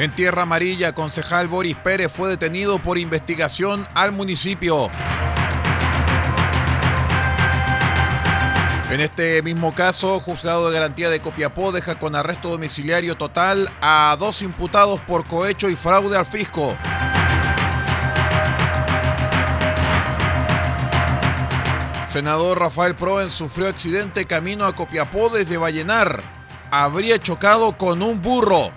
En Tierra Amarilla, concejal Boris Pérez fue detenido por investigación al municipio. En este mismo caso, juzgado de garantía de Copiapó deja con arresto domiciliario total a dos imputados por cohecho y fraude al fisco. Senador Rafael Proven sufrió accidente camino a Copiapó desde Vallenar. Habría chocado con un burro.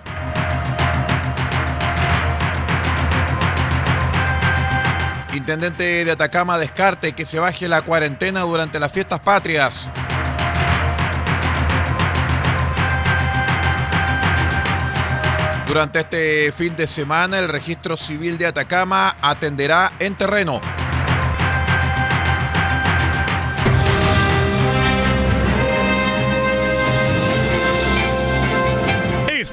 Intendente de Atacama descarte que se baje la cuarentena durante las fiestas patrias. Durante este fin de semana, el registro civil de Atacama atenderá en terreno.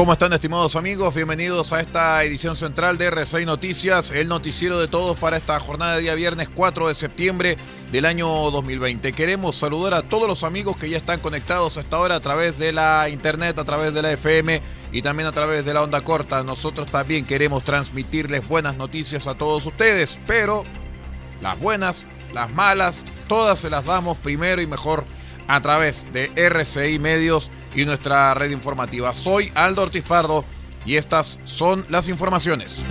¿Cómo están estimados amigos? Bienvenidos a esta edición central de R6 Noticias, el noticiero de todos para esta jornada de día viernes 4 de septiembre del año 2020. Queremos saludar a todos los amigos que ya están conectados hasta ahora a través de la internet, a través de la FM y también a través de la onda corta. Nosotros también queremos transmitirles buenas noticias a todos ustedes, pero las buenas, las malas, todas se las damos primero y mejor a través de RCI Medios y nuestra red informativa. Soy Aldo Ortiz Pardo y estas son las informaciones.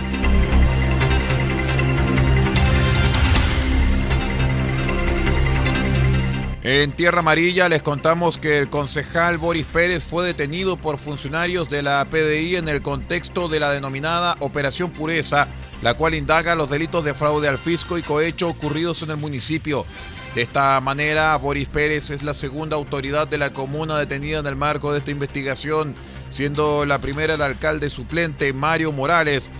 En Tierra Amarilla les contamos que el concejal Boris Pérez fue detenido por funcionarios de la PDI en el contexto de la denominada Operación Pureza, la cual indaga los delitos de fraude al fisco y cohecho ocurridos en el municipio. De esta manera, Boris Pérez es la segunda autoridad de la comuna detenida en el marco de esta investigación, siendo la primera el alcalde suplente Mario Morales,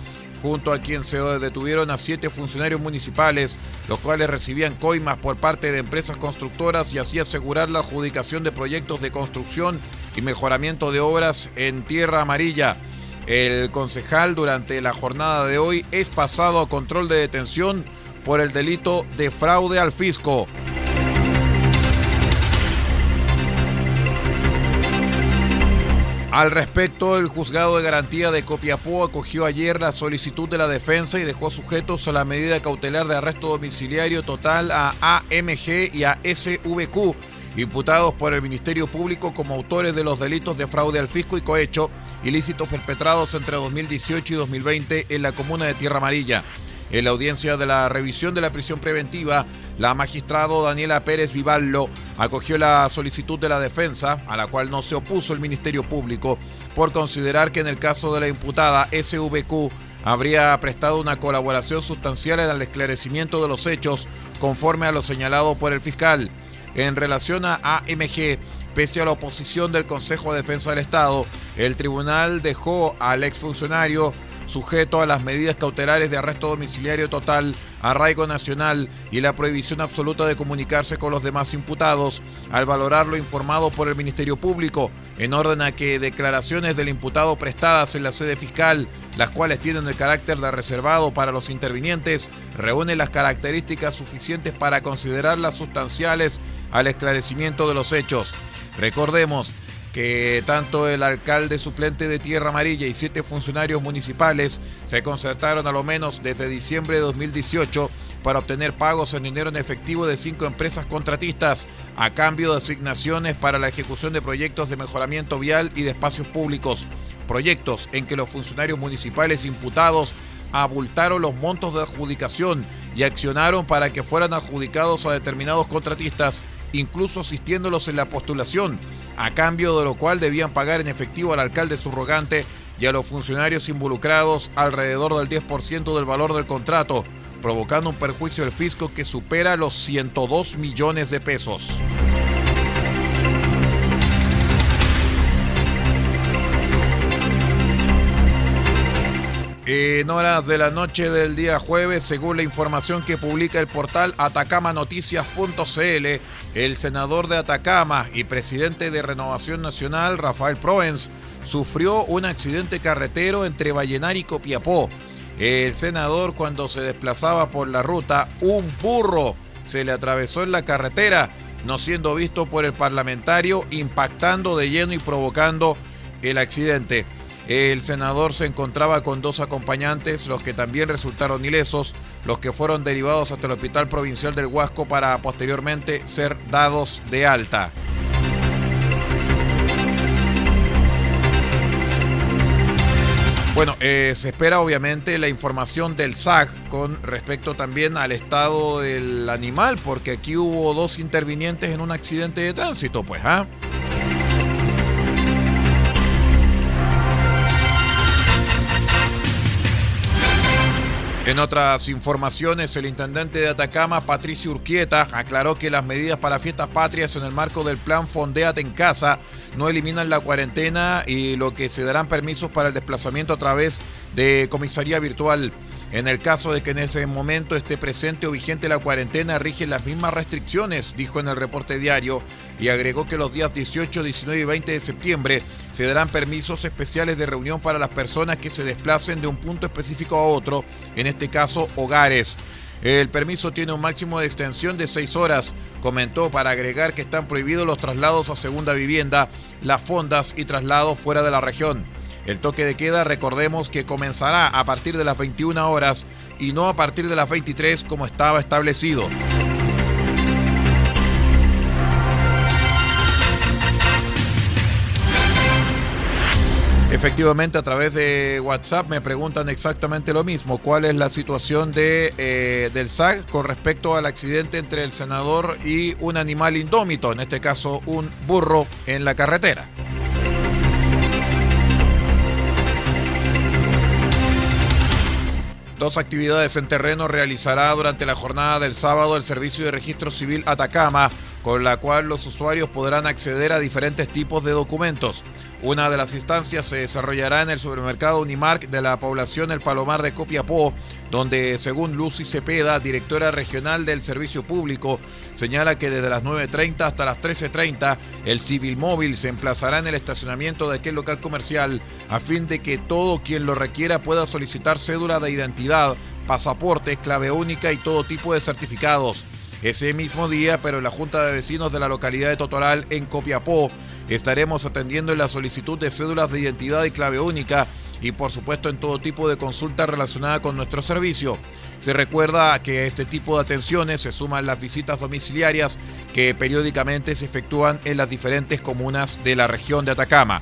junto a quien se detuvieron a siete funcionarios municipales, los cuales recibían coimas por parte de empresas constructoras y así asegurar la adjudicación de proyectos de construcción y mejoramiento de obras en tierra amarilla. El concejal durante la jornada de hoy es pasado a control de detención por el delito de fraude al fisco. Al respecto, el juzgado de garantía de Copiapó acogió ayer la solicitud de la defensa y dejó sujetos a la medida cautelar de arresto domiciliario total a AMG y a SVQ, imputados por el Ministerio Público como autores de los delitos de fraude al fisco y cohecho, ilícitos perpetrados entre 2018 y 2020 en la comuna de Tierra Amarilla. En la audiencia de la revisión de la prisión preventiva, la magistrado Daniela Pérez Vivallo acogió la solicitud de la defensa, a la cual no se opuso el Ministerio Público, por considerar que en el caso de la imputada SVQ habría prestado una colaboración sustancial en el esclarecimiento de los hechos, conforme a lo señalado por el fiscal. En relación a AMG, pese a la oposición del Consejo de Defensa del Estado, el tribunal dejó al exfuncionario sujeto a las medidas cautelares de arresto domiciliario total, arraigo nacional y la prohibición absoluta de comunicarse con los demás imputados, al valorar lo informado por el Ministerio Público, en orden a que declaraciones del imputado prestadas en la sede fiscal, las cuales tienen el carácter de reservado para los intervinientes, reúnen las características suficientes para considerarlas sustanciales al esclarecimiento de los hechos. Recordemos que tanto el alcalde suplente de Tierra Amarilla y siete funcionarios municipales se concertaron a lo menos desde diciembre de 2018 para obtener pagos en dinero en efectivo de cinco empresas contratistas a cambio de asignaciones para la ejecución de proyectos de mejoramiento vial y de espacios públicos. Proyectos en que los funcionarios municipales imputados abultaron los montos de adjudicación y accionaron para que fueran adjudicados a determinados contratistas, incluso asistiéndolos en la postulación, a cambio de lo cual debían pagar en efectivo al alcalde subrogante y a los funcionarios involucrados alrededor del 10% del valor del contrato, provocando un perjuicio del fisco que supera los 102 millones de pesos. En horas de la noche del día jueves, según la información que publica el portal atacamanoticias.cl, el senador de Atacama y presidente de Renovación Nacional, Rafael Proens, sufrió un accidente carretero entre Vallenar y Copiapó. El senador cuando se desplazaba por la ruta, un burro se le atravesó en la carretera, no siendo visto por el parlamentario, impactando de lleno y provocando el accidente. El senador se encontraba con dos acompañantes, los que también resultaron ilesos, los que fueron derivados hasta el Hospital Provincial del Huasco para posteriormente ser dados de alta. Bueno, eh, se espera obviamente la información del SAC con respecto también al estado del animal, porque aquí hubo dos intervinientes en un accidente de tránsito, pues, ¿ah? En otras informaciones, el intendente de Atacama, Patricio Urquieta, aclaró que las medidas para fiestas patrias en el marco del plan Fondeate en Casa no eliminan la cuarentena y lo que se darán permisos para el desplazamiento a través de comisaría virtual. En el caso de que en ese momento esté presente o vigente la cuarentena, rigen las mismas restricciones, dijo en el reporte diario, y agregó que los días 18, 19 y 20 de septiembre se darán permisos especiales de reunión para las personas que se desplacen de un punto específico a otro, en este caso hogares. El permiso tiene un máximo de extensión de seis horas. Comentó para agregar que están prohibidos los traslados a segunda vivienda, las fondas y traslados fuera de la región. El toque de queda, recordemos que comenzará a partir de las 21 horas y no a partir de las 23 como estaba establecido. Efectivamente, a través de WhatsApp me preguntan exactamente lo mismo. ¿Cuál es la situación de, eh, del SAG con respecto al accidente entre el senador y un animal indómito, en este caso un burro, en la carretera? Dos actividades en terreno realizará durante la jornada del sábado el Servicio de Registro Civil Atacama, con la cual los usuarios podrán acceder a diferentes tipos de documentos. Una de las instancias se desarrollará en el supermercado Unimark de la población El Palomar de Copiapó, donde según Lucy Cepeda, directora regional del Servicio Público, señala que desde las 9.30 hasta las 13.30 el civil móvil se emplazará en el estacionamiento de aquel local comercial a fin de que todo quien lo requiera pueda solicitar cédula de identidad, pasaporte, clave única y todo tipo de certificados. Ese mismo día, pero en la Junta de Vecinos de la localidad de Totoral, en Copiapó, estaremos atendiendo en la solicitud de cédulas de identidad y clave única y por supuesto en todo tipo de consultas relacionadas con nuestro servicio. Se recuerda que a este tipo de atenciones se suman las visitas domiciliarias que periódicamente se efectúan en las diferentes comunas de la región de Atacama.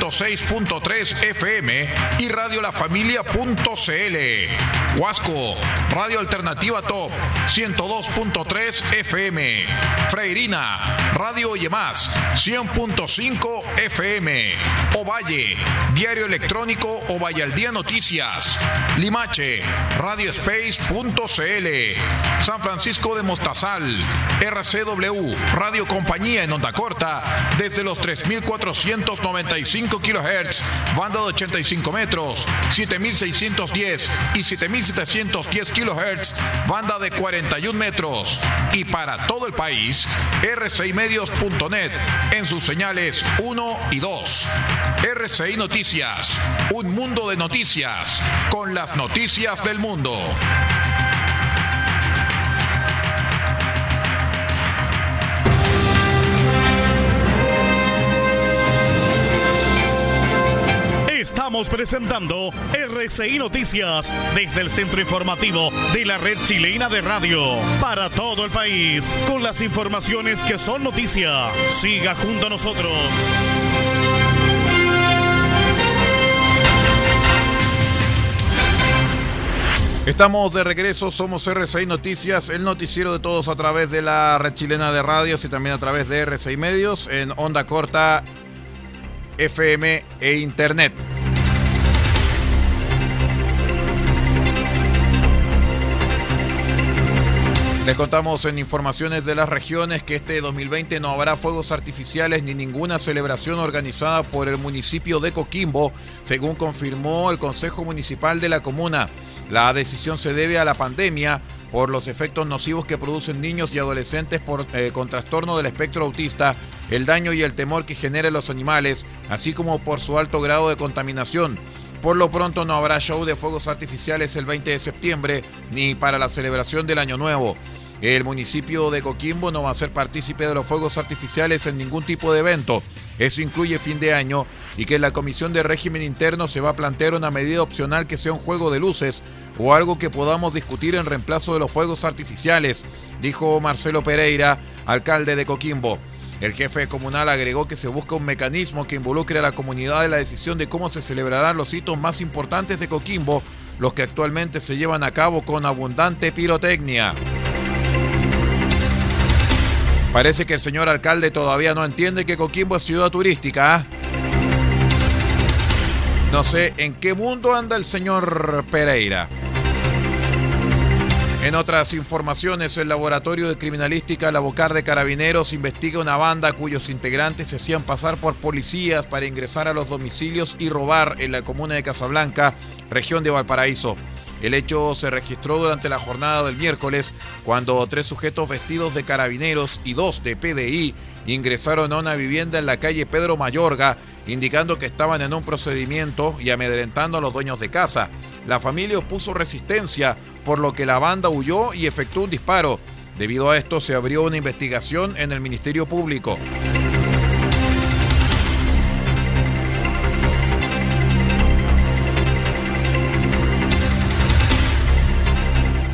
106.3 FM y Radio La Familia.cl. Huasco, Radio Alternativa Top 102.3 FM. Freirina, Radio Yemás 100.5 FM. Ovalle, Diario Electrónico Ovalle al Día Noticias. Limache, Radiospace.cl. San Francisco de Mostazal, RCW, Radio Compañía en onda corta desde los 3495 kHz, banda de 85 metros, 7610 y 7710 kHz, banda de 41 metros. Y para todo el país, rcimedios.net en sus señales 1 y 2. RCI Noticias, un mundo de noticias, con las noticias del mundo. Estamos presentando RCI Noticias desde el centro informativo de la red chilena de radio para todo el país con las informaciones que son noticia. Siga junto a nosotros. Estamos de regreso, somos RCI Noticias, el noticiero de todos a través de la red chilena de radios y también a través de RCI Medios en onda corta, FM e Internet. Les contamos en informaciones de las regiones que este 2020 no habrá fuegos artificiales ni ninguna celebración organizada por el municipio de Coquimbo, según confirmó el Consejo Municipal de la comuna. La decisión se debe a la pandemia por los efectos nocivos que producen niños y adolescentes por, eh, con trastorno del espectro autista, el daño y el temor que generan los animales, así como por su alto grado de contaminación. Por lo pronto no habrá show de fuegos artificiales el 20 de septiembre ni para la celebración del Año Nuevo. El municipio de Coquimbo no va a ser partícipe de los fuegos artificiales en ningún tipo de evento. Eso incluye fin de año y que en la Comisión de Régimen Interno se va a plantear una medida opcional que sea un juego de luces o algo que podamos discutir en reemplazo de los fuegos artificiales, dijo Marcelo Pereira, alcalde de Coquimbo. El jefe comunal agregó que se busca un mecanismo que involucre a la comunidad en la decisión de cómo se celebrarán los hitos más importantes de Coquimbo, los que actualmente se llevan a cabo con abundante pirotecnia. Parece que el señor alcalde todavía no entiende que Coquimbo es ciudad turística. ¿ah? No sé en qué mundo anda el señor Pereira. En otras informaciones, el Laboratorio de Criminalística La Bocar de Carabineros investiga una banda cuyos integrantes se hacían pasar por policías para ingresar a los domicilios y robar en la comuna de Casablanca, región de Valparaíso. El hecho se registró durante la jornada del miércoles, cuando tres sujetos vestidos de carabineros y dos de PDI ingresaron a una vivienda en la calle Pedro Mayorga, indicando que estaban en un procedimiento y amedrentando a los dueños de casa. La familia opuso resistencia, por lo que la banda huyó y efectuó un disparo. Debido a esto se abrió una investigación en el Ministerio Público.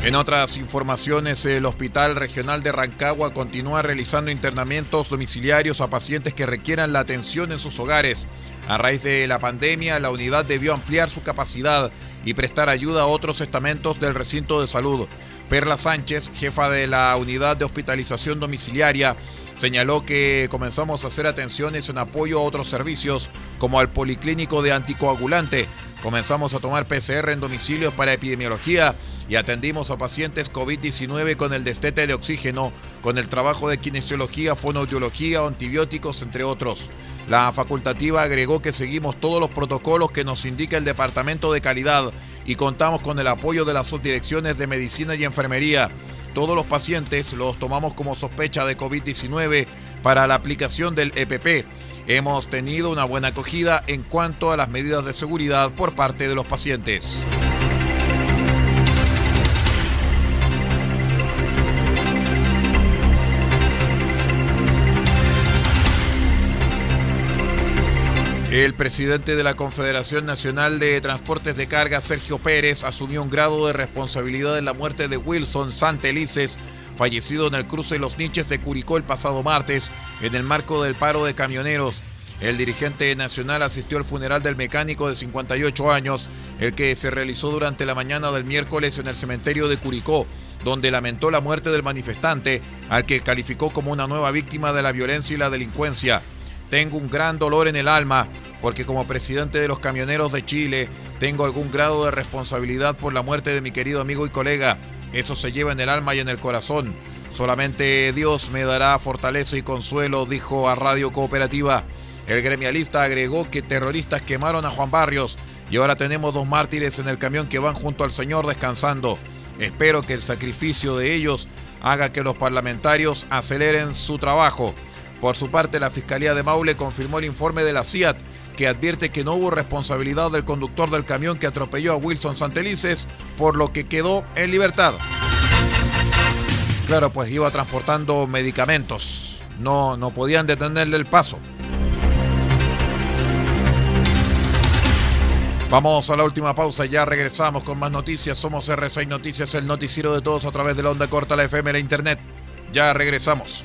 En otras informaciones, el Hospital Regional de Rancagua continúa realizando internamientos domiciliarios a pacientes que requieran la atención en sus hogares. A raíz de la pandemia, la unidad debió ampliar su capacidad y prestar ayuda a otros estamentos del recinto de salud. Perla Sánchez, jefa de la unidad de hospitalización domiciliaria, señaló que comenzamos a hacer atenciones en apoyo a otros servicios, como al policlínico de anticoagulante. Comenzamos a tomar PCR en domicilios para epidemiología y atendimos a pacientes COVID-19 con el destete de oxígeno, con el trabajo de kinesiología, fonoaudiología, antibióticos, entre otros. La facultativa agregó que seguimos todos los protocolos que nos indica el Departamento de Calidad y contamos con el apoyo de las subdirecciones de Medicina y Enfermería. Todos los pacientes los tomamos como sospecha de COVID-19 para la aplicación del EPP. Hemos tenido una buena acogida en cuanto a las medidas de seguridad por parte de los pacientes. El presidente de la Confederación Nacional de Transportes de Carga, Sergio Pérez, asumió un grado de responsabilidad en la muerte de Wilson Santelices, fallecido en el cruce de los niches de Curicó el pasado martes, en el marco del paro de camioneros. El dirigente nacional asistió al funeral del mecánico de 58 años, el que se realizó durante la mañana del miércoles en el cementerio de Curicó, donde lamentó la muerte del manifestante, al que calificó como una nueva víctima de la violencia y la delincuencia. Tengo un gran dolor en el alma porque como presidente de los camioneros de Chile tengo algún grado de responsabilidad por la muerte de mi querido amigo y colega. Eso se lleva en el alma y en el corazón. Solamente Dios me dará fortaleza y consuelo, dijo a Radio Cooperativa. El gremialista agregó que terroristas quemaron a Juan Barrios y ahora tenemos dos mártires en el camión que van junto al Señor descansando. Espero que el sacrificio de ellos haga que los parlamentarios aceleren su trabajo. Por su parte, la Fiscalía de Maule confirmó el informe de la CIAT que advierte que no hubo responsabilidad del conductor del camión que atropelló a Wilson Santelices, por lo que quedó en libertad. Claro, pues iba transportando medicamentos. No, no podían detenerle el paso. Vamos a la última pausa, ya regresamos con más noticias. Somos R6 Noticias, el noticiero de todos a través de la onda corta, la FM, la internet. Ya regresamos.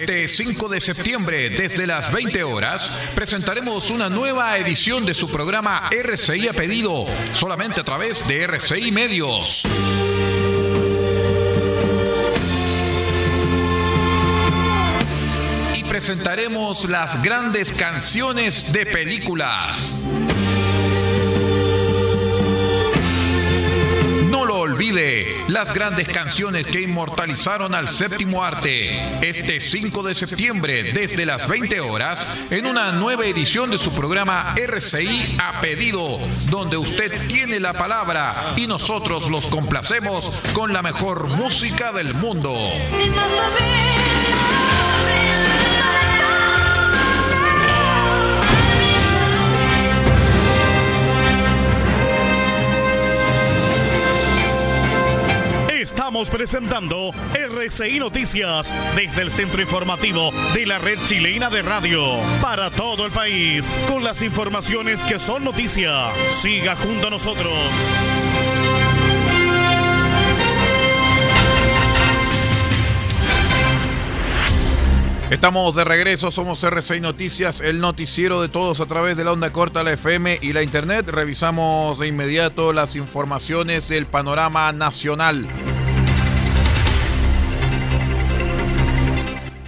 Este 5 de septiembre, desde las 20 horas, presentaremos una nueva edición de su programa RCI a pedido, solamente a través de RCI Medios. Y presentaremos las grandes canciones de películas. No lo olvide las grandes canciones que inmortalizaron al séptimo arte. Este 5 de septiembre, desde las 20 horas, en una nueva edición de su programa RCI a pedido, donde usted tiene la palabra y nosotros los complacemos con la mejor música del mundo. Estamos presentando RCI Noticias desde el centro informativo de la red chilena de radio para todo el país con las informaciones que son noticia. Siga junto a nosotros. Estamos de regreso, somos RCI Noticias, el noticiero de todos a través de la onda corta, la FM y la internet. Revisamos de inmediato las informaciones del panorama nacional.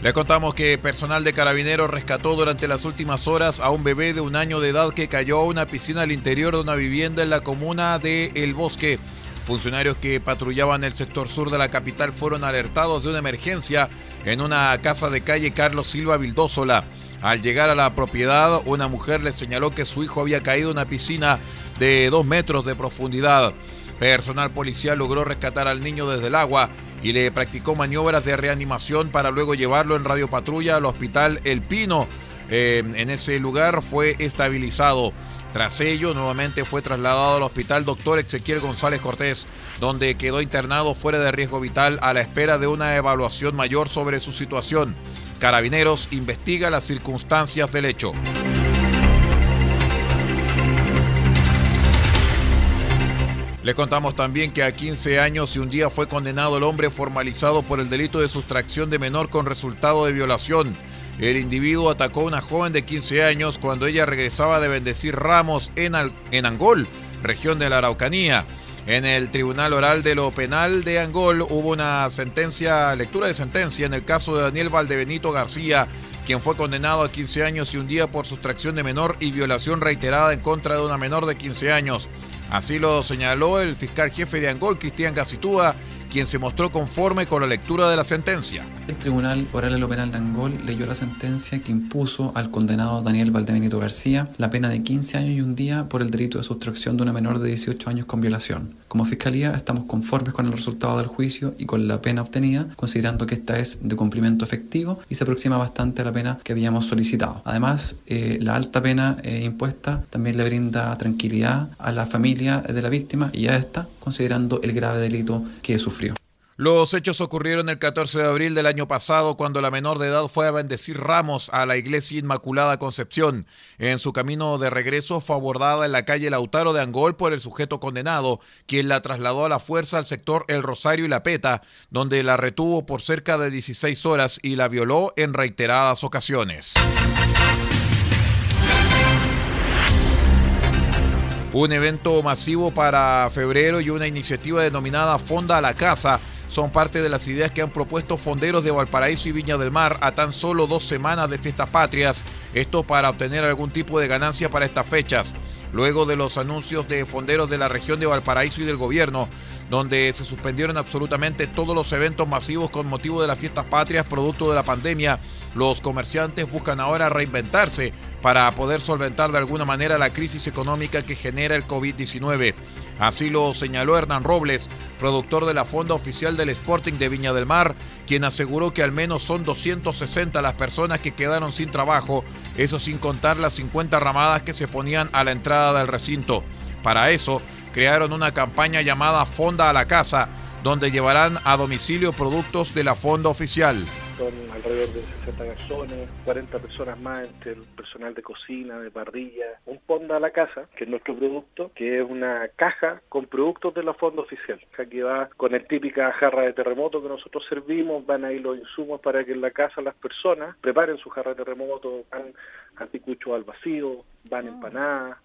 Le contamos que personal de carabineros rescató durante las últimas horas a un bebé de un año de edad que cayó a una piscina al interior de una vivienda en la comuna de El Bosque. Funcionarios que patrullaban el sector sur de la capital fueron alertados de una emergencia en una casa de calle Carlos Silva Vildósola. Al llegar a la propiedad, una mujer le señaló que su hijo había caído en una piscina de dos metros de profundidad. Personal policial logró rescatar al niño desde el agua y le practicó maniobras de reanimación para luego llevarlo en radiopatrulla al hospital El Pino. Eh, en ese lugar fue estabilizado. Tras ello, nuevamente fue trasladado al hospital Dr. Ezequiel González Cortés, donde quedó internado fuera de riesgo vital a la espera de una evaluación mayor sobre su situación. Carabineros investiga las circunstancias del hecho. Le contamos también que a 15 años y un día fue condenado el hombre formalizado por el delito de sustracción de menor con resultado de violación. El individuo atacó a una joven de 15 años cuando ella regresaba de bendecir ramos en, en Angol, región de la Araucanía. En el Tribunal Oral de lo Penal de Angol hubo una sentencia, lectura de sentencia en el caso de Daniel Valdebenito García, quien fue condenado a 15 años y un día por sustracción de menor y violación reiterada en contra de una menor de 15 años. Así lo señaló el fiscal jefe de Angol, Cristian Gacitúa, quien se mostró conforme con la lectura de la sentencia. El Tribunal Oral de lo Penal de Angol leyó la sentencia que impuso al condenado Daniel Valdebenito García la pena de 15 años y un día por el delito de sustracción de una menor de 18 años con violación. Como Fiscalía estamos conformes con el resultado del juicio y con la pena obtenida, considerando que esta es de cumplimiento efectivo y se aproxima bastante a la pena que habíamos solicitado. Además, eh, la alta pena eh, impuesta también le brinda tranquilidad a la familia de la víctima y a esta, considerando el grave delito que sufrió. Los hechos ocurrieron el 14 de abril del año pasado cuando la menor de edad fue a bendecir ramos a la iglesia Inmaculada Concepción. En su camino de regreso fue abordada en la calle Lautaro de Angol por el sujeto condenado, quien la trasladó a la fuerza al sector El Rosario y La Peta, donde la retuvo por cerca de 16 horas y la violó en reiteradas ocasiones. Un evento masivo para febrero y una iniciativa denominada Fonda a la Casa son parte de las ideas que han propuesto fonderos de Valparaíso y Viña del Mar a tan solo dos semanas de fiestas patrias, esto para obtener algún tipo de ganancia para estas fechas. Luego de los anuncios de fonderos de la región de Valparaíso y del gobierno, donde se suspendieron absolutamente todos los eventos masivos con motivo de las fiestas patrias producto de la pandemia, los comerciantes buscan ahora reinventarse para poder solventar de alguna manera la crisis económica que genera el COVID-19. Así lo señaló Hernán Robles, productor de la Fonda Oficial del Sporting de Viña del Mar, quien aseguró que al menos son 260 las personas que quedaron sin trabajo, eso sin contar las 50 ramadas que se ponían a la entrada del recinto. Para eso, crearon una campaña llamada Fonda a la Casa, donde llevarán a domicilio productos de la Fonda Oficial son alrededor de 60 garzones, 40 personas más entre el personal de cocina, de parrilla, un fonda a la casa, que es nuestro producto, que es una caja con productos de la fonda oficial, que va con el típica jarra de terremoto que nosotros servimos, van ahí los insumos para que en la casa las personas preparen su jarra de terremoto, van anticucho al vacío, van ah. empanadas,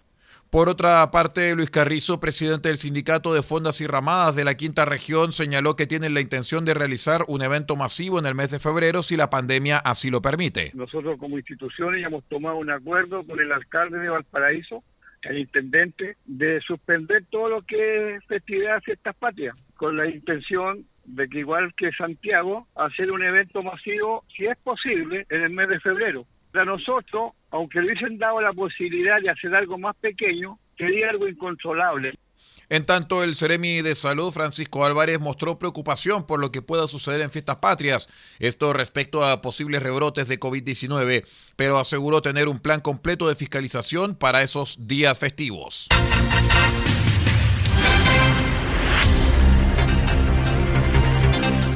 por otra parte, Luis Carrizo, presidente del Sindicato de Fondas y Ramadas de la Quinta Región, señaló que tienen la intención de realizar un evento masivo en el mes de febrero si la pandemia así lo permite. Nosotros como instituciones ya hemos tomado un acuerdo con el alcalde de Valparaíso, el intendente, de suspender todo lo que es festividad fiestas patrias con la intención de que igual que Santiago, hacer un evento masivo, si es posible, en el mes de febrero. Para nosotros, aunque le hubiesen dado la posibilidad de hacer algo más pequeño, sería algo incontrolable. En tanto, el Ceremi de Salud, Francisco Álvarez, mostró preocupación por lo que pueda suceder en fiestas patrias, esto respecto a posibles rebrotes de COVID-19, pero aseguró tener un plan completo de fiscalización para esos días festivos.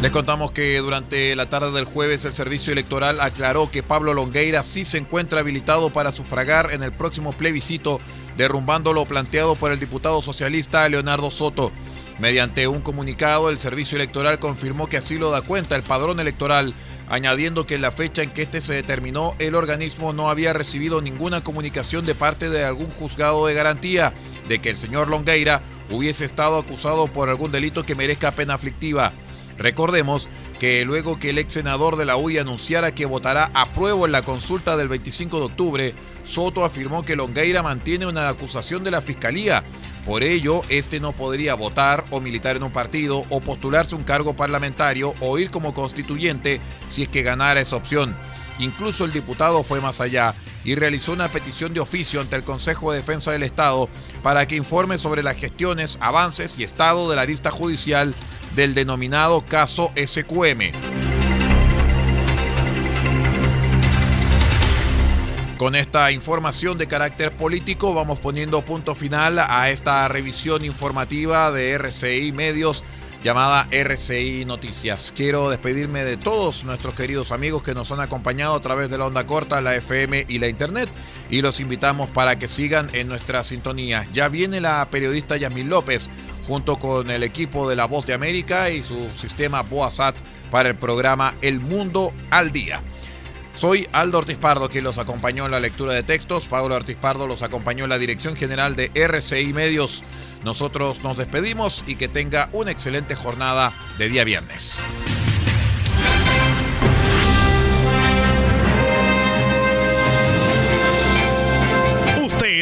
Les contamos que durante la tarde del jueves el Servicio Electoral aclaró que Pablo Longueira sí se encuentra habilitado para sufragar en el próximo plebiscito, derrumbando lo planteado por el diputado socialista Leonardo Soto. Mediante un comunicado, el Servicio Electoral confirmó que así lo da cuenta el padrón electoral, añadiendo que en la fecha en que este se determinó, el organismo no había recibido ninguna comunicación de parte de algún juzgado de garantía de que el señor Longueira hubiese estado acusado por algún delito que merezca pena aflictiva. Recordemos que luego que el ex senador de la UI anunciara que votará a prueba en la consulta del 25 de octubre, Soto afirmó que Longueira mantiene una acusación de la fiscalía. Por ello, este no podría votar o militar en un partido o postularse un cargo parlamentario o ir como constituyente si es que ganara esa opción. Incluso el diputado fue más allá y realizó una petición de oficio ante el Consejo de Defensa del Estado para que informe sobre las gestiones, avances y estado de la lista judicial del denominado caso SQM. Con esta información de carácter político vamos poniendo punto final a esta revisión informativa de RCI Medios llamada RCI Noticias. Quiero despedirme de todos nuestros queridos amigos que nos han acompañado a través de la onda corta, la FM y la Internet y los invitamos para que sigan en nuestra sintonía. Ya viene la periodista Yasmin López junto con el equipo de La Voz de América y su sistema Boasat para el programa El Mundo al Día. Soy Aldo Ortiz Pardo, quien los acompañó en la lectura de textos. Pablo Ortiz Pardo los acompañó en la dirección general de RCI Medios. Nosotros nos despedimos y que tenga una excelente jornada de día viernes.